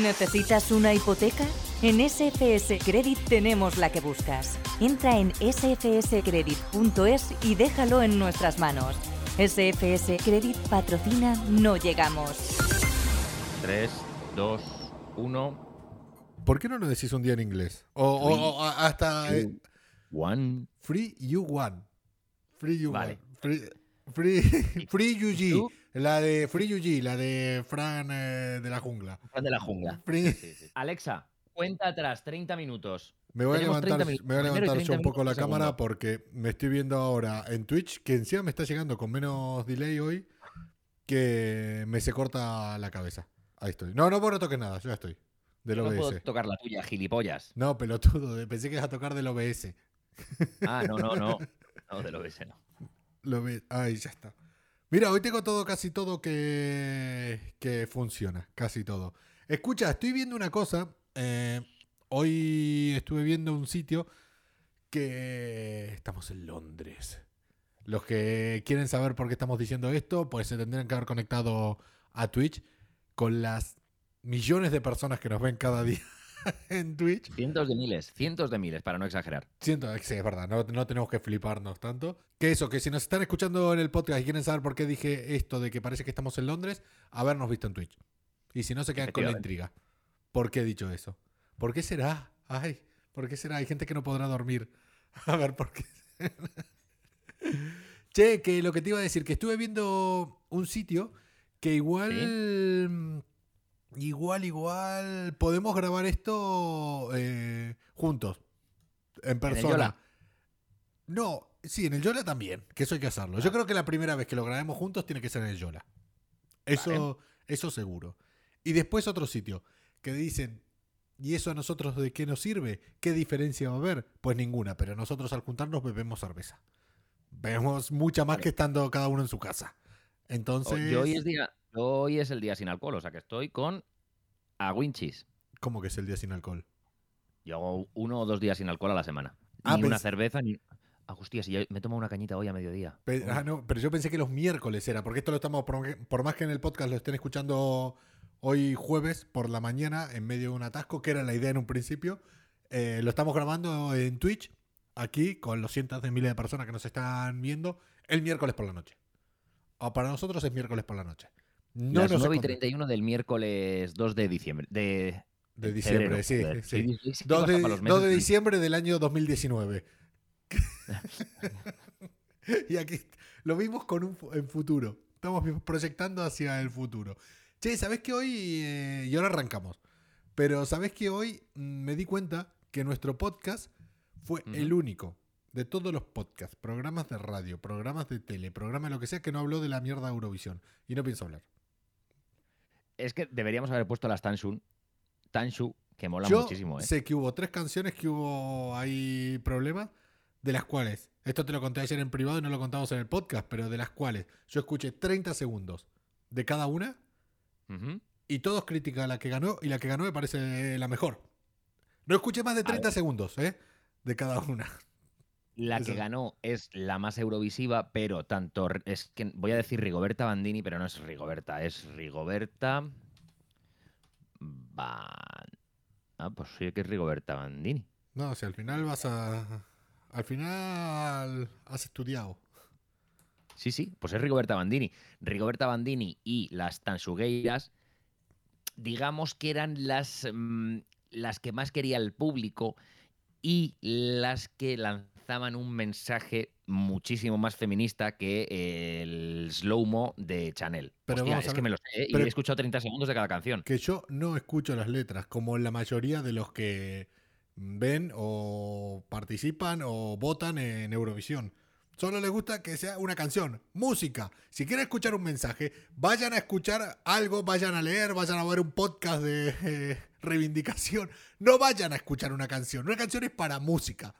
¿Necesitas una hipoteca? En SFS Credit tenemos la que buscas. Entra en sfscredit.es y déjalo en nuestras manos. SFS Credit patrocina No Llegamos. 3, 2, 1. ¿Por qué no lo decís un día en inglés? O, o- o a- hasta eh, One. Free You One. Free You Vale. One. Free, free, free UG. tú? La de Free UG, la de Fran eh, de la jungla. Fan de la jungla. Free- Sí, sí. Alexa, cuenta atrás, 30 minutos. Me voy a levantar, 30 minutos. me voy a Primero y levantar yo 30 un poco la cámara segundo. porque me estoy viendo ahora en Twitch, que encima me está llegando con menos delay hoy, que me se corta la cabeza. Ahí estoy. No, no, vos no toques nada, yo ya estoy. Del No OBS. puedo tocar la tuya, gilipollas. No, pelotudo, pensé que ibas a tocar del OBS. Ah, no, no, no. No, de lo que sé, no. Lo ve- Ahí ya está. Mira, hoy tengo todo, casi todo que, funciona. Casi todo. Escucha, estoy viendo una cosa. eh, hoy estuve viendo un sitio que estamos en Londres. Los que quieren saber por qué estamos diciendo esto, pues se tendrían que haber conectado a Twitch con las millones de personas que nos ven cada día en Twitch. Cientos de miles, cientos de miles, para no exagerar. Siento que sí, es verdad, no, no tenemos que fliparnos tanto. Que eso, que si nos están escuchando en el podcast y quieren saber por qué dije esto de que parece que estamos en Londres, habernos visto en Twitch. Y si no, se quedan con la intriga. ¿Por qué he dicho eso? ¿Por qué será? Ay, ¿por qué será? Hay gente que no podrá dormir. A ver, ¿por qué? che, que lo que te iba a decir, que estuve viendo un sitio que igual... Igual, igual, podemos grabar esto eh, juntos, en persona. Yola? No, sí, en el Yola también, que eso hay que hacerlo. Yo creo que la primera vez que lo grabemos juntos tiene que ser en el Yola. Eso, eso seguro. Y después otro sitio, que dicen, ¿y eso a nosotros de qué nos sirve? ¿Qué diferencia va a haber? Pues ninguna, pero nosotros al juntarnos bebemos cerveza. Bebemos mucha más que estando cada uno en su casa. Entonces, Yo hoy, es día, hoy es el día sin alcohol, o sea que estoy con Aguinchis. ¿cómo que es el día sin alcohol? Yo hago uno o dos días sin alcohol a la semana. Ah, ni una cerveza, ni. Ah, hostia, si yo me tomo una cañita hoy a mediodía. Pe- ah, no, pero yo pensé que los miércoles era, porque esto lo estamos, por, por más que en el podcast lo estén escuchando hoy jueves por la mañana, en medio de un atasco, que era la idea en un principio, eh, lo estamos grabando en Twitch, aquí, con los cientos de miles de personas que nos están viendo, el miércoles por la noche. O para nosotros es miércoles por la noche. No Las nos 9 y esconde- 31 del miércoles 2 de diciembre. De, de diciembre, febrero, sí, sí. Sí, sí, sí, 2 pasa de, para los 2 de meses. diciembre del año 2019. y aquí lo vimos con un en futuro. Estamos proyectando hacia el futuro. Che, ¿sabés que hoy, eh, y ahora arrancamos, pero ¿sabés que hoy mm, me di cuenta que nuestro podcast fue el único de todos los podcasts, programas de radio, programas de tele, programas lo que sea, que no habló de la mierda de Eurovisión? Y no pienso hablar. Es que deberíamos haber puesto las Tanshun. Tanshu, que mola Yo muchísimo, ¿eh? sé que hubo tres canciones que hubo ahí problemas, de las cuales, esto te lo conté ayer en privado y no lo contamos en el podcast, pero de las cuales yo escuché 30 segundos de cada una y todos critican a la que ganó y la que ganó me parece la mejor. No escuché más de 30 segundos, ¿eh? De cada una. La que ganó es la más eurovisiva, pero tanto. Es que voy a decir Rigoberta Bandini, pero no es Rigoberta, es Rigoberta. Ban... Ah, pues sí que es Rigoberta Bandini. No, sea, al final vas a... Al final has estudiado. Sí, sí, pues es Rigoberta Bandini. Rigoberta Bandini y las Tansugueiras, digamos que eran las, mm, las que más quería el público y las que lanzaban un mensaje muchísimo más feminista que el slow-mo de Chanel. Pero Hostia, vamos a es ver, que me lo sé, ¿eh? y he escuchado 30 segundos de cada canción. que yo no escucho las letras, como la mayoría de los que ven o participan o votan en Eurovisión. Solo les gusta que sea una canción, música. Si quieren escuchar un mensaje, vayan a escuchar algo, vayan a leer, vayan a ver un podcast de eh, reivindicación. No vayan a escuchar una canción. Una canción es para música.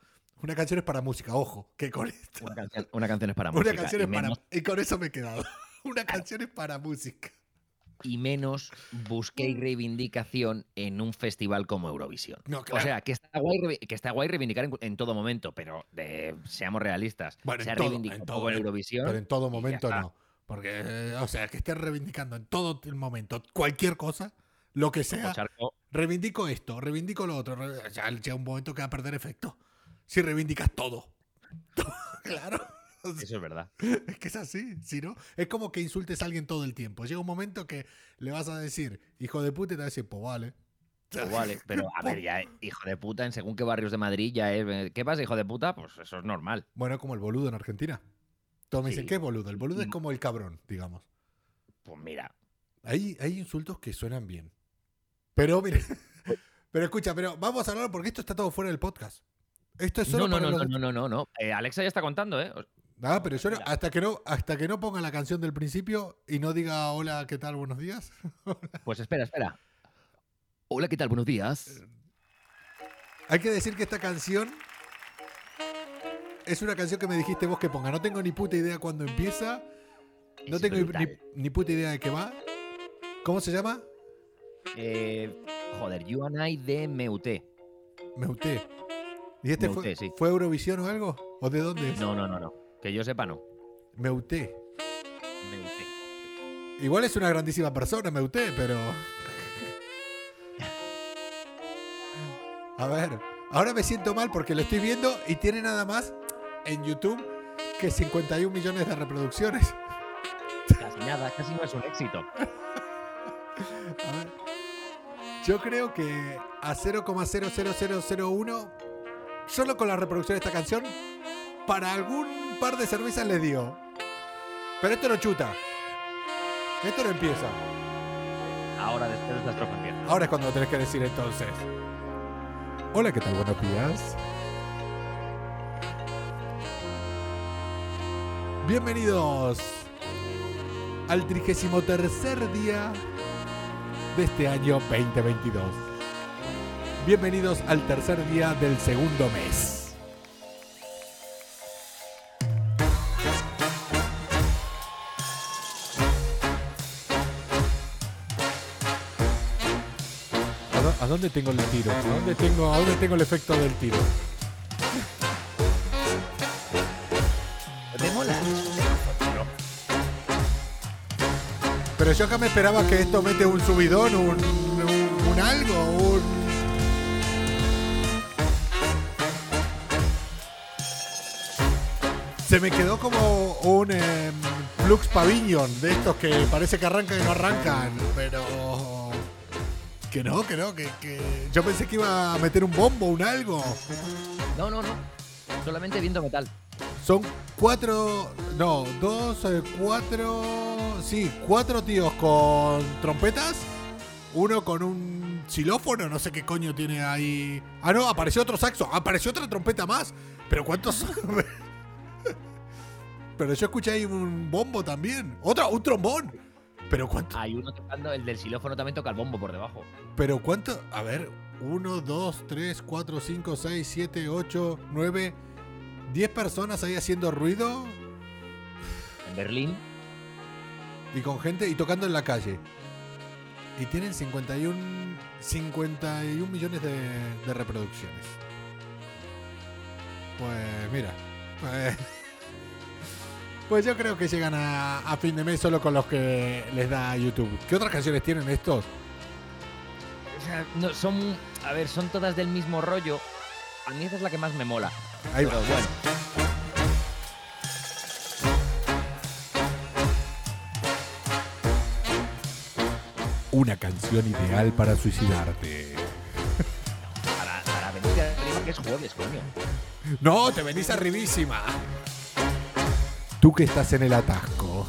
Una canción es para música, ojo, que con esto. Una canción, una canción es para Una música. canción y es para. Y con eso me he quedado. Una canción es para música. y menos busquéis reivindicación en un festival como Eurovisión. No, O sea, que está guay, que está guay reivindicar en, en todo momento, pero de- seamos realistas. Bueno, se en ha todo, reivindicado en todo, en en- Eurovisión. Pero en todo momento no. Porque, eh, o sea, que estés reivindicando en todo el momento cualquier cosa, lo que sea. Charco, Reivindico esto, reivindico lo otro. Ya llega un momento que va a perder efecto. Si reivindicas todo. claro. Eso es verdad. Es que es así, si no, es como que insultes a alguien todo el tiempo. Llega un momento que le vas a decir, hijo de puta, y te va a decir, pues vale. Pues vale, pero a ver, ya, hijo de puta, en según qué barrios de Madrid ya es. eh, ¿Qué pasa, hijo de puta? Pues eso es normal. Bueno, como el boludo en Argentina. Todos me dicen. ¿qué es boludo? El boludo es Mm. como el cabrón, digamos. Pues mira, Hay, hay insultos que suenan bien. Pero, mire, pero escucha, pero vamos a hablar porque esto está todo fuera del podcast. Esto es solo No, no, no, los- no, no, no, no. Eh, Alexa ya está contando, ¿eh? Ah, pero yo no- hasta que no hasta que no ponga la canción del principio y no diga hola, ¿qué tal? Buenos días. Pues espera, espera. Hola, ¿qué tal? Buenos días. Hay que decir que esta canción es una canción que me dijiste vos que ponga. No tengo ni puta idea cuándo empieza. No Es tengo ni puta idea de qué va. ¿Cómo se llama? Eh, joder, You and I de Meuté. Meuté. ¿Y este fue, sí. fue Eurovisión o algo? ¿O de dónde es? No, no, no, no. Que yo sepa, no. Meuté. Meuté. Igual es una grandísima persona, Meuté, pero. A ver, ahora me siento mal porque lo estoy viendo y tiene nada más en YouTube que 51 millones de reproducciones. Casi nada, casi no es un éxito. A ver. Yo creo que a 0,00001, solo con la reproducción de esta canción, para algún par de cervezas le dio. Pero esto no chuta. Esto no empieza. Ahora después de la estrofa empieza. Ahora es cuando lo tenés que decir entonces. Hola, ¿qué tal? Buenos días. Bienvenidos al 33 día de este año 2022. Bienvenidos al tercer día del segundo mes. ¿A dó- ¿A dónde tengo el tiro? ¿A dónde tengo, a dónde tengo el efecto del tiro? ¿Te mola? Pero yo acá me esperaba que esto mete un subidón, un, un, un algo, un... Se me quedó como un em, Flux Pavilion de estos que parece que arrancan y no arrancan, pero... Que no, que no, que, que... Yo pensé que iba a meter un bombo, un algo. No, no, no. Solamente viendo metal. Son cuatro, no, dos, eh, cuatro, sí, cuatro tíos con trompetas, uno con un xilófono, no sé qué coño tiene ahí. Ah, no, apareció otro saxo, apareció otra trompeta más. Pero ¿cuántos son? Pero yo escuché ahí un bombo también, otro, un trombón. Pero cuánto, Hay uno tocando, el del xilófono también toca el bombo por debajo. pero cuánto, a ver, uno, dos, tres, cuatro, cinco, seis, siete, ocho, nueve, diez personas ahí haciendo ruido. En Berlín, Y con gente y tocando en la calle. Y tienen 51, 51 millones de, de reproducciones. Pues mira. Pues, pues yo creo que llegan a, a fin de mes solo con los que les da YouTube. ¿Qué otras canciones tienen estos? o sea, no, son, a ver, son todas del mismo rollo. A mí esa es la que más me mola. Ahí Pero va. bueno, Una canción ideal para suicidarte. para, para venir arriba que es jueves, coño. No, te venís arribísima. Tú que estás en el atasco.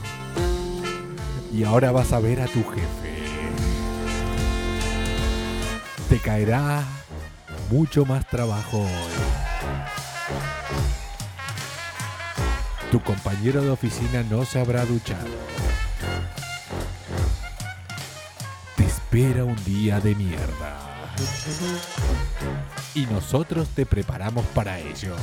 Y ahora vas a ver a tu jefe. Te caerá mucho más trabajo hoy. Tu compañero de oficina no se habrá duchado. Te espera un día de mierda. Y nosotros te preparamos para ello.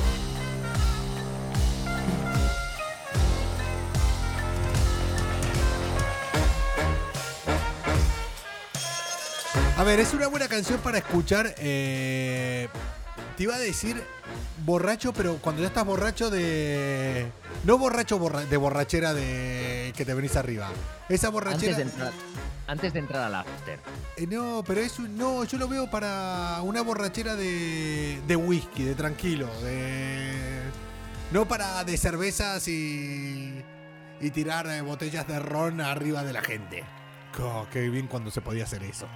A ver, es una buena canción para escuchar. eh, te iba a decir borracho, pero cuando ya estás borracho de. No borracho borra- de borrachera de que te venís arriba. Esa borrachera. Antes de entrar, antes de entrar al after. Eh, no, pero es un- no, yo lo veo para una borrachera de, de whisky, de tranquilo, de no para de cervezas y y tirar eh, botellas de ron arriba de la gente. Oh, qué bien cuando se podía hacer eso.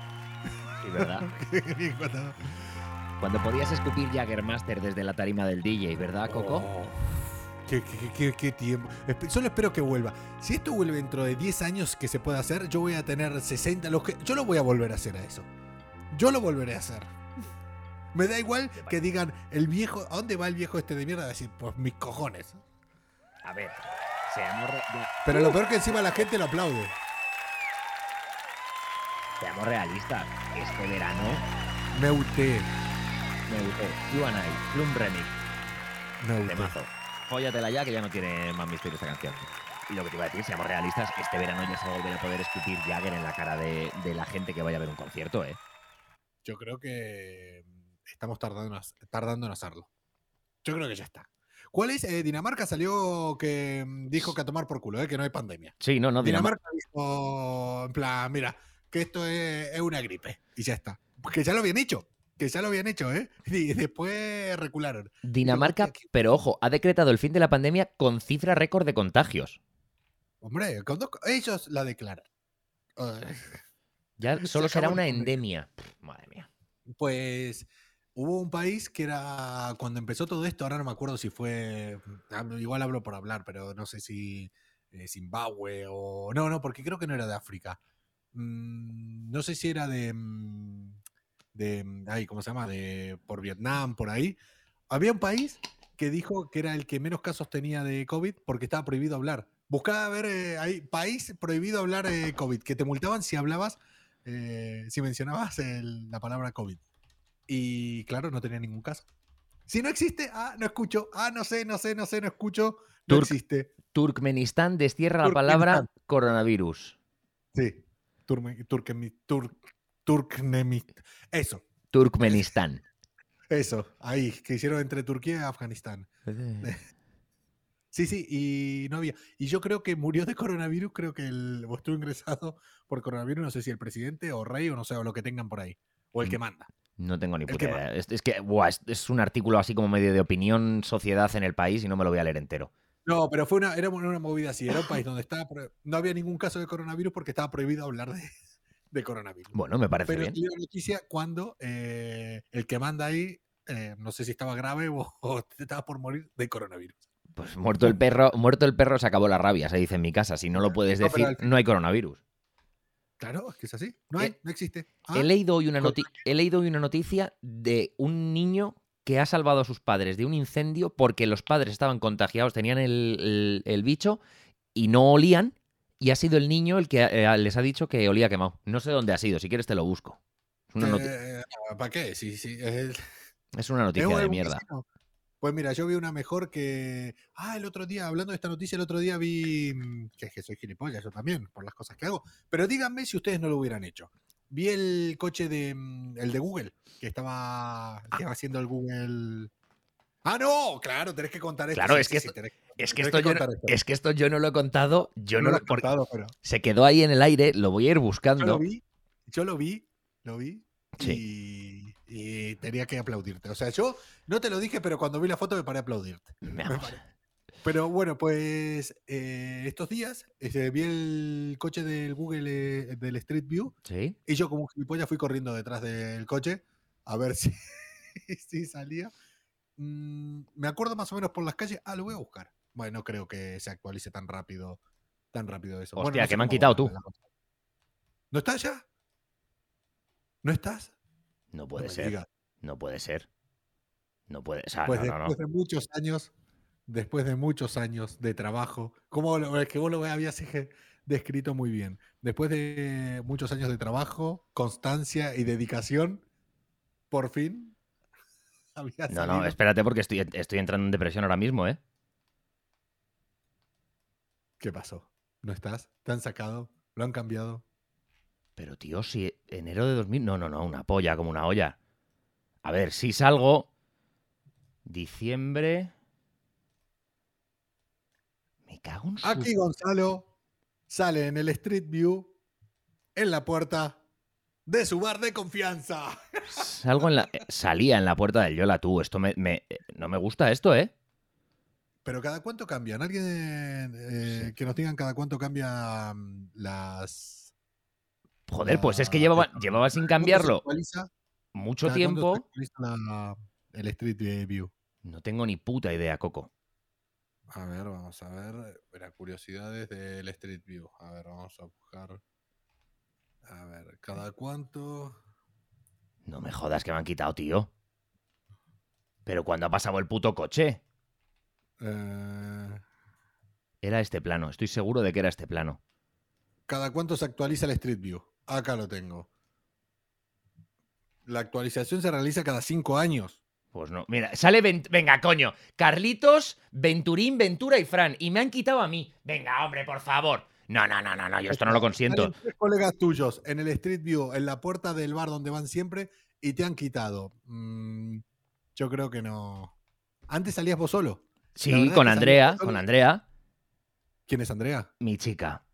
Sí, ¿verdad? Qué bien cuando- Cuando podías escupir Jaggermaster desde la tarima del DJ, ¿verdad, Coco? Oh, qué, qué- qué- qué tiempo. Solo espero que vuelva. Si esto vuelve dentro de 10 años que se pueda hacer, yo voy a tener 60. Los que, yo lo voy a volver a hacer a eso. Yo lo volveré a hacer. Me da igual que digan, el viejo, ¿a dónde va el viejo este de mierda? A decir, pues mis cojones. A ver, seamos, re- Pero lo peor que encima la gente lo aplaude. Seamos realistas. Este verano, me gustó. You and I, Plum Remix, Me uté. temazo. Fóllatela ya, que ya no tiene más misterio esta canción. Y lo que te iba a decir, seamos realistas, este verano ya se va a volver a poder escupir Jagger en la cara de, de la gente que vaya a ver un concierto, ¿eh? Yo creo que estamos tardando, en- tardando en hacerlo. Yo creo que ya está. ¿Cuál es? Eh, Dinamarca salió que mm, dijo que a tomar por culo, eh, que no hay pandemia. Sí, no, no, Dinamarca. Dinamarca dijo, en plan, mira, que esto es, es una gripe. Y ya está. Que ya lo habían hecho. Que ya lo habían hecho, ¿eh? Y después recularon. Dinamarca, pero ojo, ha decretado el fin de la pandemia con cifra récord de contagios. Hombre, con dos co- ellos la declaran. Ya Se solo será una endemia. Pff, madre mía. Pues hubo un país que era, cuando empezó todo esto, ahora no me acuerdo si fue, igual hablo por hablar, pero no sé si eh, Zimbabue o... No, no, porque creo que no era de África. Mm, no sé si era de... mm, de mm, ay, ¿Cómo se llama? De, por Vietnam, por ahí. Había un país que dijo que era el que menos casos tenía de COVID porque estaba prohibido hablar. Buscaba ver, eh, ahí, país prohibido hablar eh, COVID, que te multaban si hablabas, eh, si mencionabas el- la palabra COVID. Y claro, no tenía ningún caso. Si no existe, ah, no escucho, ah, no sé, no sé, no sé, no escucho, no Turk- existe. Turkmenistán destierra la palabra coronavirus. Sí. Eso, Turkmenistán. eso, ahí, que hicieron entre Turquía y Afganistán. Sí, sí, y no había. Y yo creo que murió de coronavirus, creo que el, o estuvo ingresado por coronavirus, no sé si el presidente o rey o no sé, o lo que tengan por ahí. O el que Mm. manda. No tengo ni puta idea. Es, es que buah, es, es un artículo así como medio de opinión, sociedad en el país y no me lo voy a leer entero. No, pero fue una, era una movida así. Era un país donde estaba no había ningún caso de coronavirus porque estaba prohibido hablar de, de coronavirus. Bueno, me parece pero bien. la noticia cuando eh, el que manda ahí, eh, no sé si estaba grave o, o estaba por morir de coronavirus. Pues muerto el perro, muerto el perro se acabó la rabia, se dice en mi casa. Si no lo puedes No, pero decir, no hay coronavirus. Claro, es que es así. No hay, Eh, no existe. Ah, He leído, hoy una he leído hoy una noticia de un niño que ha salvado a sus padres de un incendio porque los padres estaban contagiados, tenían el, el- el bicho y no olían. Y ha sido el niño el que eh, les ha dicho que olía quemado. No sé dónde ha sido, si quieres te lo busco. Es una, noti- eh, ¿Para qué? Sí, sí. es- es una noticia ¿Es de mierda. vecino? Pues mira, yo vi una mejor que. Ah, el otro día, hablando de esta noticia, el otro día vi. mm, Que es que soy gilipollas, yo también, por las cosas que hago. Pero díganme si ustedes no lo hubieran hecho. Vi el coche de. mm, El de Google, que estaba. Que estaba haciendo el Google. Ah, no, claro, tenés que contar esto. Claro, sí, es que sí, esto- Es que, esto yo esto. es que esto yo no lo he contado, yo No no lo porque contado, pero se quedó ahí en el aire, lo voy a ir yo lo buscando. vi, yo lo vi, lo vi. Sí. Y, y tenía que aplaudirte. O sea, yo no te lo dije, pero cuando vi la foto me paré a aplaudirte. Pero bueno, pues eh, estos días este, vi el coche del Google eh, del Street View ¿Sí? y yo como un gilipollas fui corriendo detrás del coche a ver si, si salía. Mm, me acuerdo más o menos por las calles. Ah, lo voy a buscar. Bueno, no creo que se actualice tan rápido, tan rápido eso. Bueno, Hostia, no que me han quitado tú. ¿No estás ya? ¿No estás? No puede ser. No puede ser. No puede. O sea, Pues no. después de muchos años, después de muchos años de trabajo, como lo, es que vos lo habías descrito muy bien, después de muchos años de trabajo, constancia y dedicación, por fin había No, no, espérate porque estoy, estoy entrando en depresión ahora mismo, ¿eh? ¿Qué pasó? ¿No estás? ¿Te han sacado? ¿Lo han cambiado? Pero tío, si enero de 2000... No, no, no, una polla como una olla. A ver, si salgo... Diciembre... Me cago en su... Aquí Gonzalo sale en el Street View en la puerta de su bar de confianza. Salgo en la, eh, salía en la puerta del Yola tú. Esto me, me- eh, no me gusta esto, ¿eh? Pero cada cuánto cambian. Alguien eh, Sí. que nos digan cada cuánto cambian las. Joder, pues es que llevaba, llevaba sin ¿cuándo se cambiarlo mucho ¿Cada cuándo se tiempo. la- el Street View. No tengo ni puta idea, Coco. A ver, vamos a ver. Mira, curiosidades del Street View. A ver, vamos a buscar. A ver, ¿cada cuánto? No me jodas que me han quitado, tío. Pero cuando ha pasado el puto coche. Eh, Era este plano, estoy seguro de que era este plano. ¿Cada cuánto se actualiza el Street View? Acá lo tengo. La actualización se realiza cada cinco años. Pues no. Mira, sale. Vent- Venga, coño. Carlitos, Venturín, Ventura y Fran. Y me han quitado a mí. Venga, hombre, por favor. No, no, no, no, no. Yo esto no lo consiento. Tres colegas tuyos en el Street View, en la puerta del bar donde van siempre, y te han quitado. Mm, yo creo que no. Antes salías vos solo. Sí, con Andrea, con Andrea, ¿Quién es Andrea? mi chica.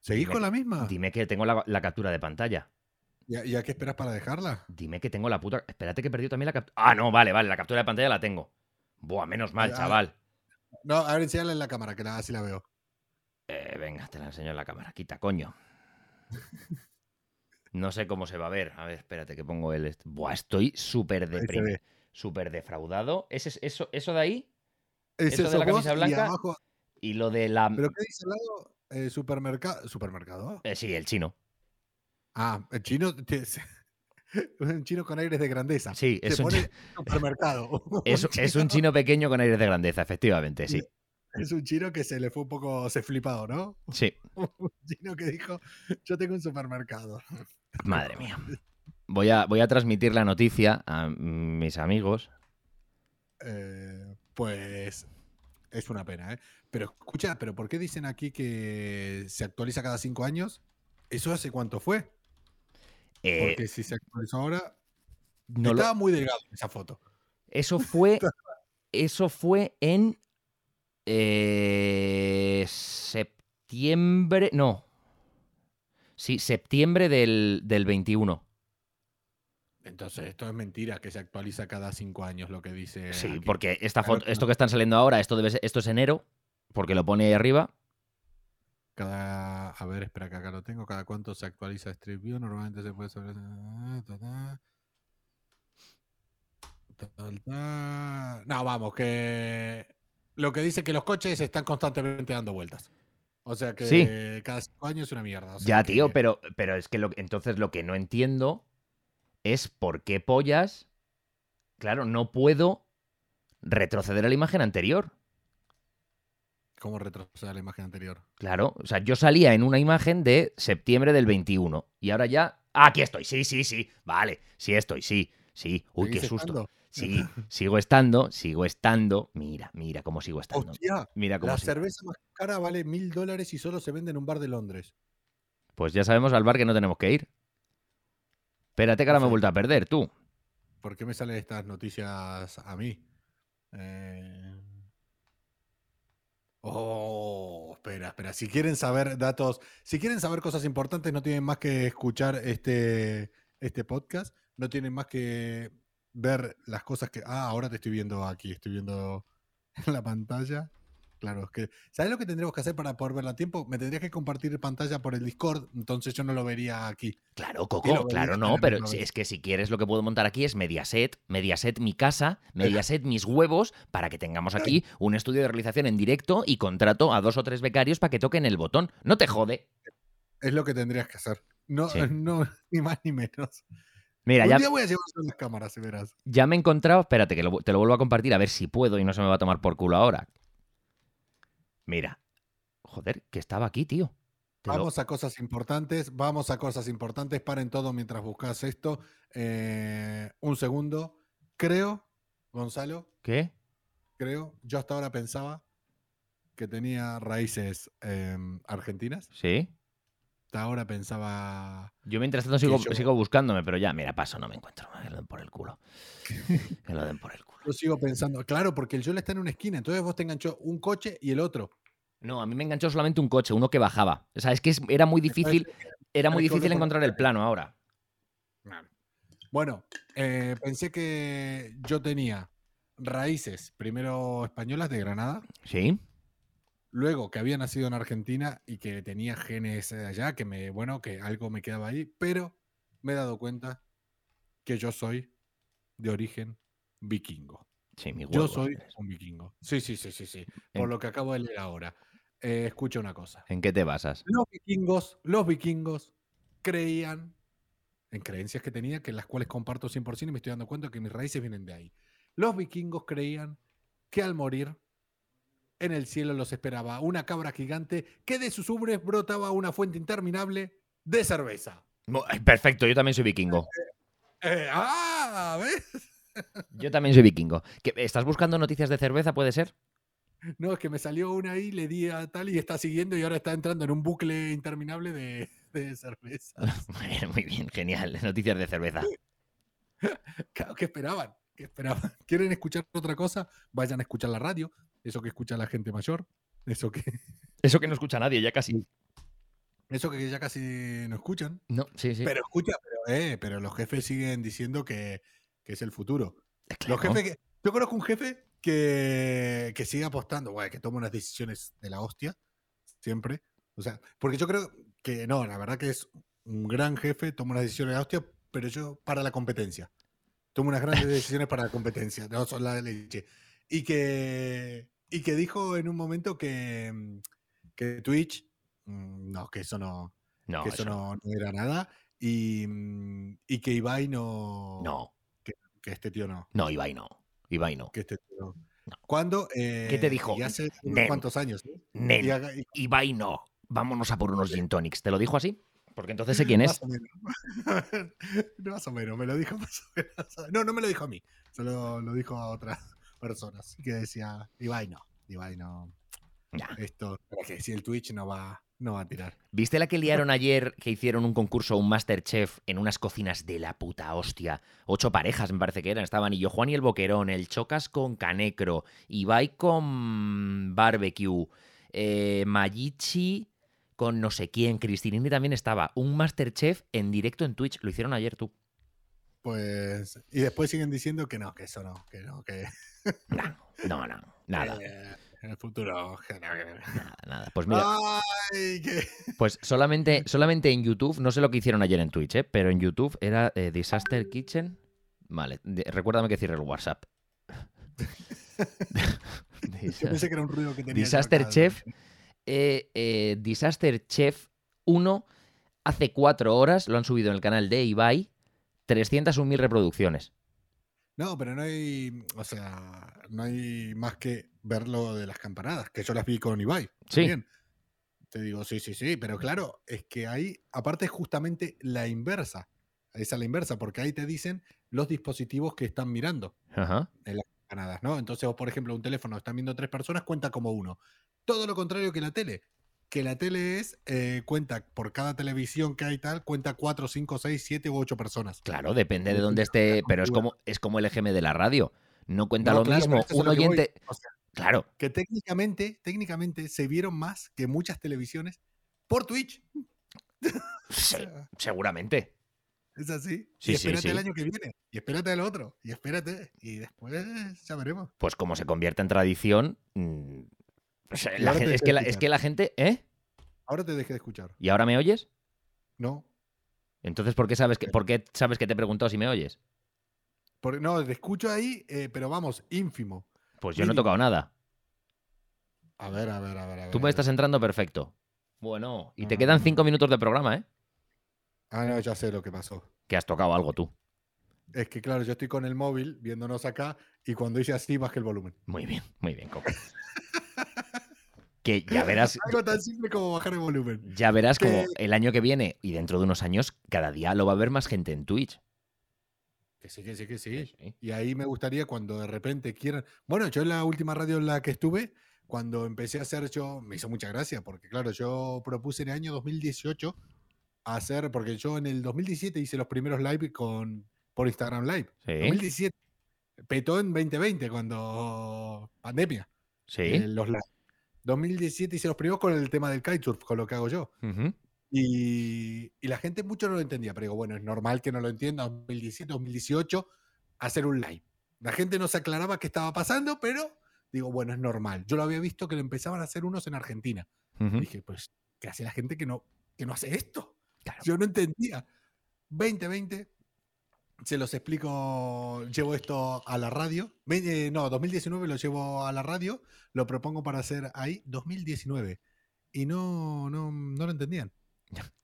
¿Seguís Dime- con la misma? Dime que tengo la, la captura de pantalla. ¿Y a, y a qué esperas para dejarla? Dime que tengo la puta. Espérate que he perdido también la captura. Ah, no, vale, vale, la captura de pantalla la tengo. Buah, menos mal, Ya. chaval. No, a ver, enséñala en la cámara, que la, así la veo. Eh, venga, te la enseño en la cámara. Quita, coño. No sé cómo se va a ver. A ver, espérate que pongo el. Buah, estoy súper deprimido. Súper defraudado. ¿Ese es- eso, eso de ahí Es Eso de la camisa y blanca. abajo- y lo de la. ¿Pero qué dice al lado? Eh, supermercado. ¿Supermercado? Eh, sí, el chino. Ah, el chino. un chino con aires de grandeza. Sí, Se es un, pone supermercado. es, es un chino pequeño con aires de grandeza, efectivamente, sí. Es un chino que se le fue un poco se flipado, ¿no? Sí, Un chino que dijo, yo tengo un supermercado. madre mía. Voy a, voy a transmitir la noticia a mis amigos. Eh, pues es una pena, ¿eh? Pero escucha, ¿pero por qué dicen aquí que se actualiza cada cinco años? ¿Eso hace cuánto fue? Eh, Porque si se actualizó ahora, no lo- estaba muy delgado esa foto. Eso fue. Eso fue en. eh, septiembre. No. Sí, septiembre del, del 21. Entonces, esto es mentira, que se actualiza cada cinco años lo que dice. Sí, aquí. porque esta foto, esto que están saliendo ahora, esto debe ser- esto es enero, porque lo pone ahí arriba. Cada. A ver, espera que acá lo tengo. ¿Cada cuánto se actualiza Street View? Normalmente se puede saber. ta. No, vamos, que. Lo que dice que los coches están constantemente dando vueltas. O sea que Sí. cada cinco años es una mierda. o sea Ya, que- tío, pero, pero es que lo, entonces lo que no entiendo es por qué pollas. Claro, no puedo retroceder a la imagen anterior. ¿Cómo retrocede la imagen anterior? Claro, o sea, yo salía en una imagen de septiembre del 21 y ahora ya... Ah, aquí estoy, sí, sí, sí, vale, sí estoy, sí, sí. Uy, qué ¿Seguís susto. estando? Sí, sigo estando, sigo estando. Mira, mira cómo sigo estando. Hostia, Mira cómo la sigo. cerveza más cara vale mil dólares y solo se vende en un bar de Londres. Pues ya sabemos al bar que no tenemos que ir. Espérate que ahora me he vuelto a perder, tú. ¿Por qué me salen estas noticias a mí? Eh, Oh, espera, espera. Si quieren saber datos, si quieren saber cosas importantes, no tienen más que escuchar este, este podcast. No tienen más que ver las cosas que. Ah, ahora te estoy viendo aquí, estoy viendo en la pantalla. Claro, es que. ¿Sabes lo que tendríamos que hacer para poder verla a tiempo? Me tendrías que compartir pantalla por el Discord, entonces yo no lo vería aquí. Claro, Coco, claro, no, pero es que si quieres lo que puedo montar aquí es Mediaset, Mediaset mi casa, Mediaset mis huevos, para que tengamos aquí un estudio de realización en directo y contrato a dos o tres becarios para que toquen el botón. No te jode. Es lo que tendrías que hacer. No, Sí. no ni más ni menos. Mira, Un ya, día voy a llevar las cámaras, verás. ya me he encontrado, espérate que lo- te lo vuelvo a compartir a ver si puedo y no se me va a tomar por culo ahora. Mira, joder, que estaba aquí, tío. Te lo- Vamos a cosas importantes, vamos a cosas importantes. Paren todo mientras buscas esto. Eh, un segundo. Creo, Gonzalo, ¿Qué? creo, yo hasta ahora pensaba que tenía raíces em, argentinas. ¿Sí? Hasta ahora pensaba. Yo mientras tanto sigo, yo- sigo buscándome, pero ya, mira, paso, no me encuentro. Que lo den por el culo. Que lo den por el culo. Yo sigo pensando, claro, porque el Yola está en una esquina, entonces vos te enganchó un coche y el otro. No, a mí me enganchó solamente un coche, uno que bajaba. O sea, es que era muy difícil, era muy difícil encontrar el plano ahora. Bueno, eh, pensé que yo tenía raíces, primero españolas de Granada, ¿Sí? Luego que había nacido en Argentina y que tenía genes de allá, que me, bueno, que algo me quedaba ahí, pero me he dado cuenta que yo soy de origen vikingo. Sí, mi Yo soy un vikingo. Sí, sí, sí, sí, sí. Por En- lo que acabo de leer ahora. Eh, escucha una cosa. ¿En qué te basas? Los vikingos, los vikingos creían en creencias que tenía, que las cuales comparto 100% y me estoy dando cuenta que mis raíces vienen de ahí. Los vikingos creían que al morir en el cielo los esperaba una cabra gigante que de sus ubres brotaba una fuente interminable de cerveza. Ay, Perfecto, yo también soy vikingo. Eh, ¡Ah! ¿Ves? Yo también soy vikingo. ¿Qué- ¿Estás buscando noticias de cerveza, puede ser? No, es que me salió una ahí, le di a tal y está siguiendo y ahora está entrando en un bucle interminable de, de cerveza. Muy bien, muy bien, genial. Noticias de cerveza. Claro, ¿qué esperaban? ¿Qué esperaban? ¿Quieren escuchar otra cosa? Vayan a escuchar la radio, eso que escucha la gente mayor, eso que, Eso que no escucha nadie, ya casi. eso que ya casi no escuchan. No, sí, sí. Pero escucha, pero, eh, pero los jefes siguen diciendo que, que es el futuro. Los Claro. jefes que, yo conozco un jefe que, que sigue apostando, güey, que toma unas decisiones de la hostia, siempre. O sea, porque yo creo que no, la verdad que es un gran jefe, toma unas decisiones de la hostia, pero yo para la competencia. Toma unas grandes decisiones para la competencia, no son la de leche. Y que, y que dijo en un momento que, mm, que Twitch, mm, no, que eso no, No, que eso eso no, no era nada. Y, mm, y que Ibai no. no. Que este tío no. No, Ibai no. Ibai no. Que este tío. No. ¿Cuándo? ¿Qué te Eh, dijo? Y hace unos Nen. cuantos años. ¿eh? Nen, Y haga- y- Ibai no. Vámonos a por unos gin tonics. ¿Te lo dijo así? Porque entonces sé quién es. Más o menos. No, más o menos, me lo dijo más o menos. No, no me lo dijo a mí. Solo lo dijo a otras personas. Que decía, Ibai no. Ibai no. Esto, que si el Twitch no va, no va a tirar. ¿Viste la que liaron ayer que hicieron un concurso, un Masterchef en unas cocinas de la puta hostia? Ocho parejas me parece que eran. Estaban y yo, Juan y el Boquerón, el Chocas con Canecro, Ibai con Barbecue, eh, Mayichi con no sé quién, Cristinini también estaba. Un Masterchef en directo en Twitch. Lo hicieron ayer tú. Pues. Y después siguen diciendo que no, que eso no, que no, que. No, no, no. Nada, eh, en el futuro. nada, nada. Pues mira, Ay, pues solamente, solamente en YouTube, no sé lo que hicieron ayer en Twitch, ¿eh? pero en YouTube era eh, Disaster Kitchen. Vale, de- recuérdame que cierre el WhatsApp. Yo pensé que era un ruido que tenía. Disaster. Chef. eh, eh, Disaster Chef 1 hace cuatro horas lo han subido en el canal de Ibai. 301.000 reproducciones. No, pero no hay. O sea, no hay más que ver lo de las campanadas, que yo las vi con Ibai. Sí. también. Te digo, sí, sí, sí, pero claro, es que ahí, aparte es justamente la inversa. Esa es la inversa, porque ahí te dicen los dispositivos que están mirando. Ajá. en las campanadas, ¿no? Entonces, vos, por ejemplo, un teléfono están viendo tres personas, cuenta como uno. Todo lo contrario que la tele. Que la tele es, eh, cuenta por cada televisión que hay tal, cuenta cuatro, cinco, seis, siete u ocho personas. Claro, depende de dónde esté, pero es como, es como el EGM de la radio. No cuenta No, lo claro, mismo un oyente. O sea, Claro, que técnicamente, técnicamente se vieron más que muchas televisiones por Twitch. sí, seguramente. Es así. Sí, y sí, espérate el año que viene. Y espérate el otro. Y espérate. Y después ya veremos. Pues como se convierte en tradición. mm, o sea, la es, que la, es que la gente. ¿Eh? Ahora te dejé de escuchar. ¿Y ahora me oyes? No. Entonces, ¿por qué sabes que, por qué sabes que te he preguntado si me oyes? Porque, no, te escucho ahí, eh, pero vamos, ínfimo. Pues yo no he tocado nada. A ver, a ver, a ver. A ver Tú me estás entrando perfecto. Bueno, y te quedan cinco minutos de programa, ¿eh? Ah, no, ya sé lo que pasó. Que has tocado algo tú. Es que, claro, yo estoy con el móvil viéndonos acá y cuando hice así bajé el volumen. Muy bien, muy bien, Coco. que ya verás, Algo tan simple como bajar el volumen. ya verás como el año que viene y dentro de unos años, cada día lo va a ver más gente en Twitch. Que sí, que sí, que sí. sí. Y ahí me gustaría cuando de repente quieran. Bueno, yo en la última radio en la que estuve, cuando empecé a hacer yo, me hizo mucha gracia, porque claro, yo propuse en el año 2018 hacer, porque yo en el 2017 hice los primeros live con, por Instagram Live. Sí, 2017. Petó en 2020, cuando pandemia. sí. eh, los live. 2017 hice los primeros con el tema del kitesurf, con lo que hago yo. Ujú. Y, y la gente mucho no lo entendía, pero digo, bueno, es normal que no lo entienda 2017, 2018, hacer un live. La gente no se aclaraba qué estaba pasando, pero digo, bueno, es normal. Yo lo había visto que lo empezaban a hacer unos en Argentina. Ujú. Dije, pues, ¿qué hace la gente que no, que no hace esto? Claro. Yo no entendía. 2020, se los explico, llevo esto a la radio. Eh, no, 2019 lo llevo a la radio, lo propongo para hacer ahí 2019. Y no, no, no lo entendían.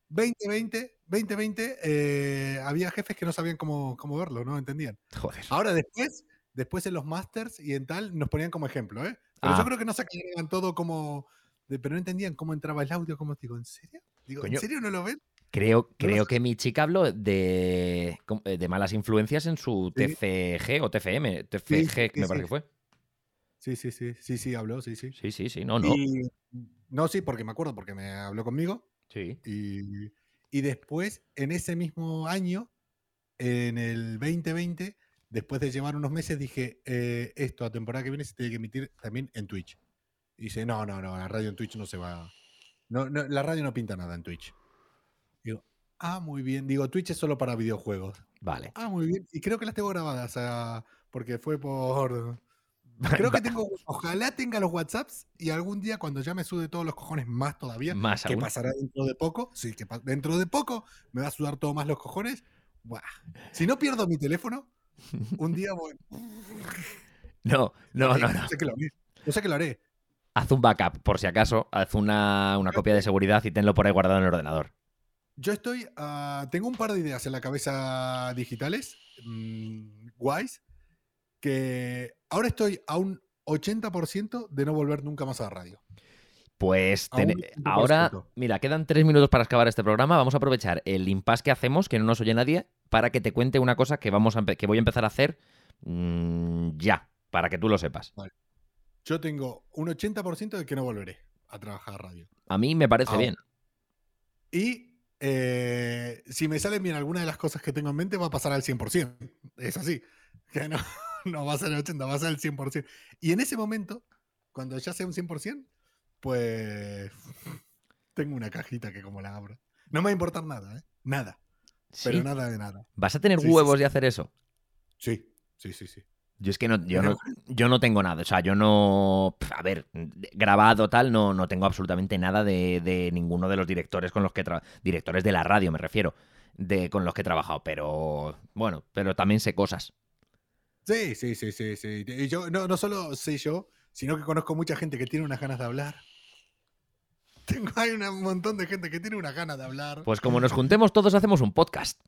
2020, 2020, eh, había jefes que no sabían cómo, cómo verlo, no entendían. Joder. Ahora después, después en los masters y en tal, nos ponían como ejemplo, ¿eh? Pero Ah. yo creo que no se aclaraban todo como... de- pero no entendían cómo entraba el audio, como digo, ¿en serio? Digo, Coño. ¿en serio no lo ven? Creo, creo que mi chica habló de, eh, de malas influencias en su Sí. TCG o TFM. TFG, sí, me parece que fue. Sí, sí, sí, sí, sí, habló, sí, sí. Sí, sí, sí. No, no. Y- no, sí, porque me acuerdo, porque me habló conmigo. Sí. Y, y después, en ese mismo año, en el 2020, después de llevar unos meses, dije, eh, esto a temporada que viene se tiene que emitir también en Twitch. Y dice, no, no, no, la radio en Twitch no se va. No, no, la radio no pinta nada en Twitch. Digo, ah, muy bien. Digo, Twitch es solo para videojuegos. Vale. Ah, muy bien. Y creo que las tengo grabadas, ah, porque fue por... Creo que tengo, ojalá tenga los WhatsApps y algún día cuando ya me sude todos los cojones más todavía, Más que aún. pasará dentro de poco, sí, que dentro de poco me va a sudar todo más los cojones. Buah. Si no pierdo mi teléfono, un día voy. No, no, no, no. Yo sé que lo haré. Yo sé que lo haré. Haz un backup, por si acaso. Haz una, una copia de seguridad y tenlo por ahí guardado en el ordenador. Yo estoy, ah, tengo un par de ideas en la cabeza digitales, mm, guays, que ahora estoy a un 80% de no volver nunca más a la radio. Pues A un ten- 80%. ahora, mira, quedan tres minutos para acabar este programa. Vamos a aprovechar el impasse que hacemos, que no nos oye nadie, para que te cuente una cosa que, vamos a que voy a empezar a hacer mm, ya, para que tú lo sepas. Yo tengo un 80% de que no volveré a trabajar a radio. A mí me parece Ahora. bien. Y eh, si me salen bien alguna de las cosas que tengo en mente, va a pasar al 100%. Es así. Que no, no va a ser el 80, va a ser el 100%. Y en ese momento, cuando ya sea un 100%, pues tengo una cajita que como la abro. No me va a importar nada, ¿eh? Nada. Pero nada de nada. ¿Vas a tener sí, huevos sí. de hacer eso? Sí, sí, sí, sí. Yo es que no, yo, no, yo no tengo nada. O sea, yo no. A ver, grabado tal, no, no tengo absolutamente nada de, de ninguno de los directores con los que. tra- directores de la radio, me refiero. De, con los que he trabajado. Pero. Bueno, pero también sé cosas. Sí, sí, sí, sí, sí. Y yo no, no solo sé yo, sino que conozco mucha gente que tiene unas ganas de hablar. Tengo, hay un montón de gente que tiene unas ganas de hablar. Pues como nos juntemos todos, hacemos un podcast.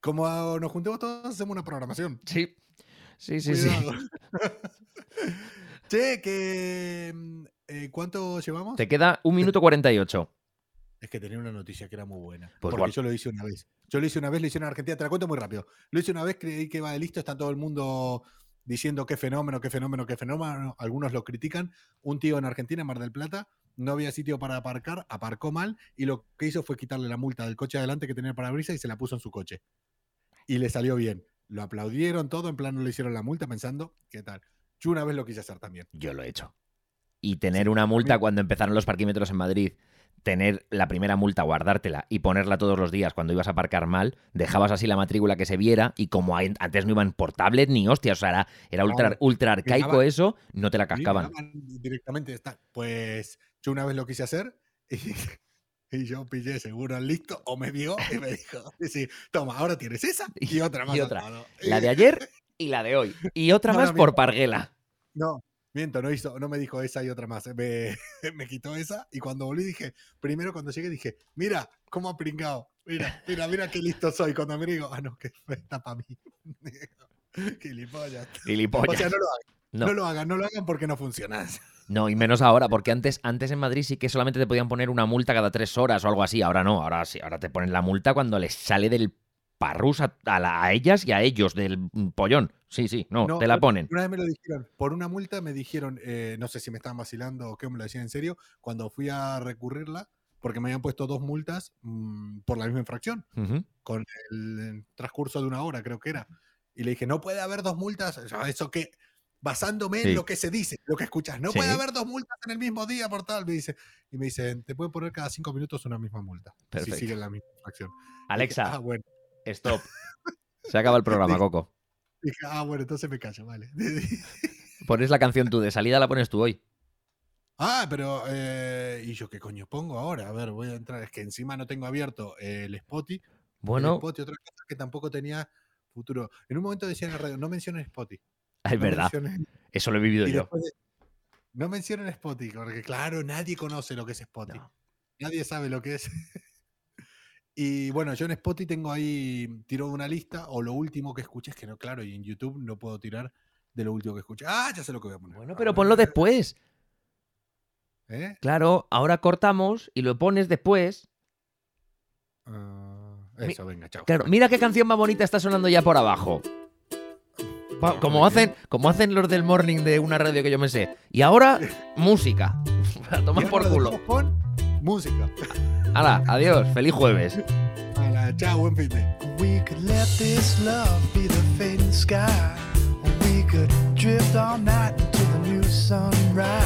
Como nos juntemos todos, hacemos una programación. Sí. Sí, sí, sí. Che, que. mm, eh, ¿Cuánto llevamos? Te queda un minuto 48. Es que tenía una noticia que era muy buena. Pues porque yo lo hice una vez. Yo lo hice una vez, lo hice en Argentina. Te la cuento muy rápido. Lo hice una vez, creí que va de listo. Está todo el mundo diciendo qué fenómeno, qué fenómeno, qué fenómeno. Algunos lo critican. Un tío en Argentina, en Mar del Plata, no había sitio para aparcar, aparcó mal y lo que hizo fue quitarle la multa del coche adelante que tenía para brisa y se la puso en su coche. Y le salió bien. Lo aplaudieron todo, en plan no le hicieron la multa pensando, ¿qué tal? Yo una vez lo quise hacer también. Yo lo he hecho. Y tener Sí, una multa también. cuando empezaron los parquímetros en Madrid, tener la primera multa, guardártela y ponerla todos los días cuando ibas a aparcar mal, dejabas así la matrícula que se viera y como antes no iban por tablet ni hostias, o sea, era, era ultra, ultra arcaico eso, no te la cascaban. Directamente está. Pues yo una vez lo quise hacer y, y yo pillé seguro al listo o me vio y me dijo, sí, toma, ahora tienes esa y otra más. Y otra. lado". La de ayer y la de hoy. Y otra No, más no, por mira. Parguela. No, miento, no hizo, no me dijo esa y otra más. Me, me quitó esa y cuando volví dije, primero cuando llegué dije, mira, cómo ha pringado. Mira, mira, mira qué listo soy. Cuando me digo, ah, no, que está para mí. Gilipollas. O Gilipollas. sea, no lo hagan. No. No. lo hagan, no lo hagan porque no funciona. No, y menos ahora, porque antes, antes en Madrid sí que solamente te podían poner una multa cada tres horas o algo así. Ahora no, ahora sí, ahora te ponen la multa cuando les sale del parrus a, a la- a ellas y a ellos del pollón. Sí, sí, no, No, te la ponen. Una vez me lo dijeron, por una multa me dijeron, eh, no sé si me estaban vacilando o qué, me lo decían en serio, cuando fui a recurrirla, porque me habían puesto dos multas mm, por la misma infracción, con el transcurso de una hora, creo que era. Y le dije, no puede haber dos multas. ¿Eso qué? Basándome Sí. en lo que se dice, lo que escuchas. No puede haber dos multas en el mismo día por tal, me dice. Y me dicen, te pueden poner cada cinco minutos una misma multa. Perfecto. Si siguen la misma. Dije, Alexa, ah, bueno. stop. Se acaba el programa, Coco. Dije, ah, bueno, entonces me callo, vale. Pones la canción tú, de salida la pones tú hoy. ah, pero. eh, ¿Y yo qué coño pongo ahora? A ver, voy a entrar. Es que encima no tengo abierto el Spotify. El Bueno, Spotify, otra cosa que tampoco tenía futuro. En un momento decía en la radio, no mencionen Spotify. Es verdad. Eso lo he vivido y yo. de- no mencionen Spotify, porque claro, nadie conoce lo que es Spotify. No. Nadie sabe lo que es. y bueno, yo en Spotify tengo ahí, tiro una lista, o lo último que escuché, es que no, claro, y en YouTube no puedo tirar de lo último que escuché. Ah, ya sé lo que voy a poner. Bueno, pero ponlo después. ¿Eh? Claro, ahora cortamos y lo pones después. Ah, Mi- eso, venga, chao. Claro, mira qué canción más bonita está sonando ya por abajo. Como hacen, como hacen los del morning de una radio que yo me sé. Y ahora, música. A Y tomar ahora por lo culo. Con música. Hala, adiós. Feliz jueves. Hala, chao, buen fin de. We could let this love be the fading sky. Or we could drift all night until the new sunrise.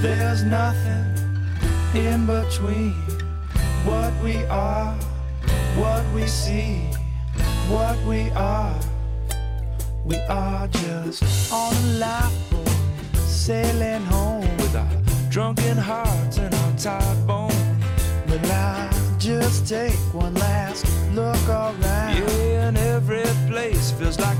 There's nothing in between what we are, what we see, what we are. We are just on a lifeboat, sailing home with our drunken hearts and our tired bones. But I just take one last look around. Yeah, and every place feels like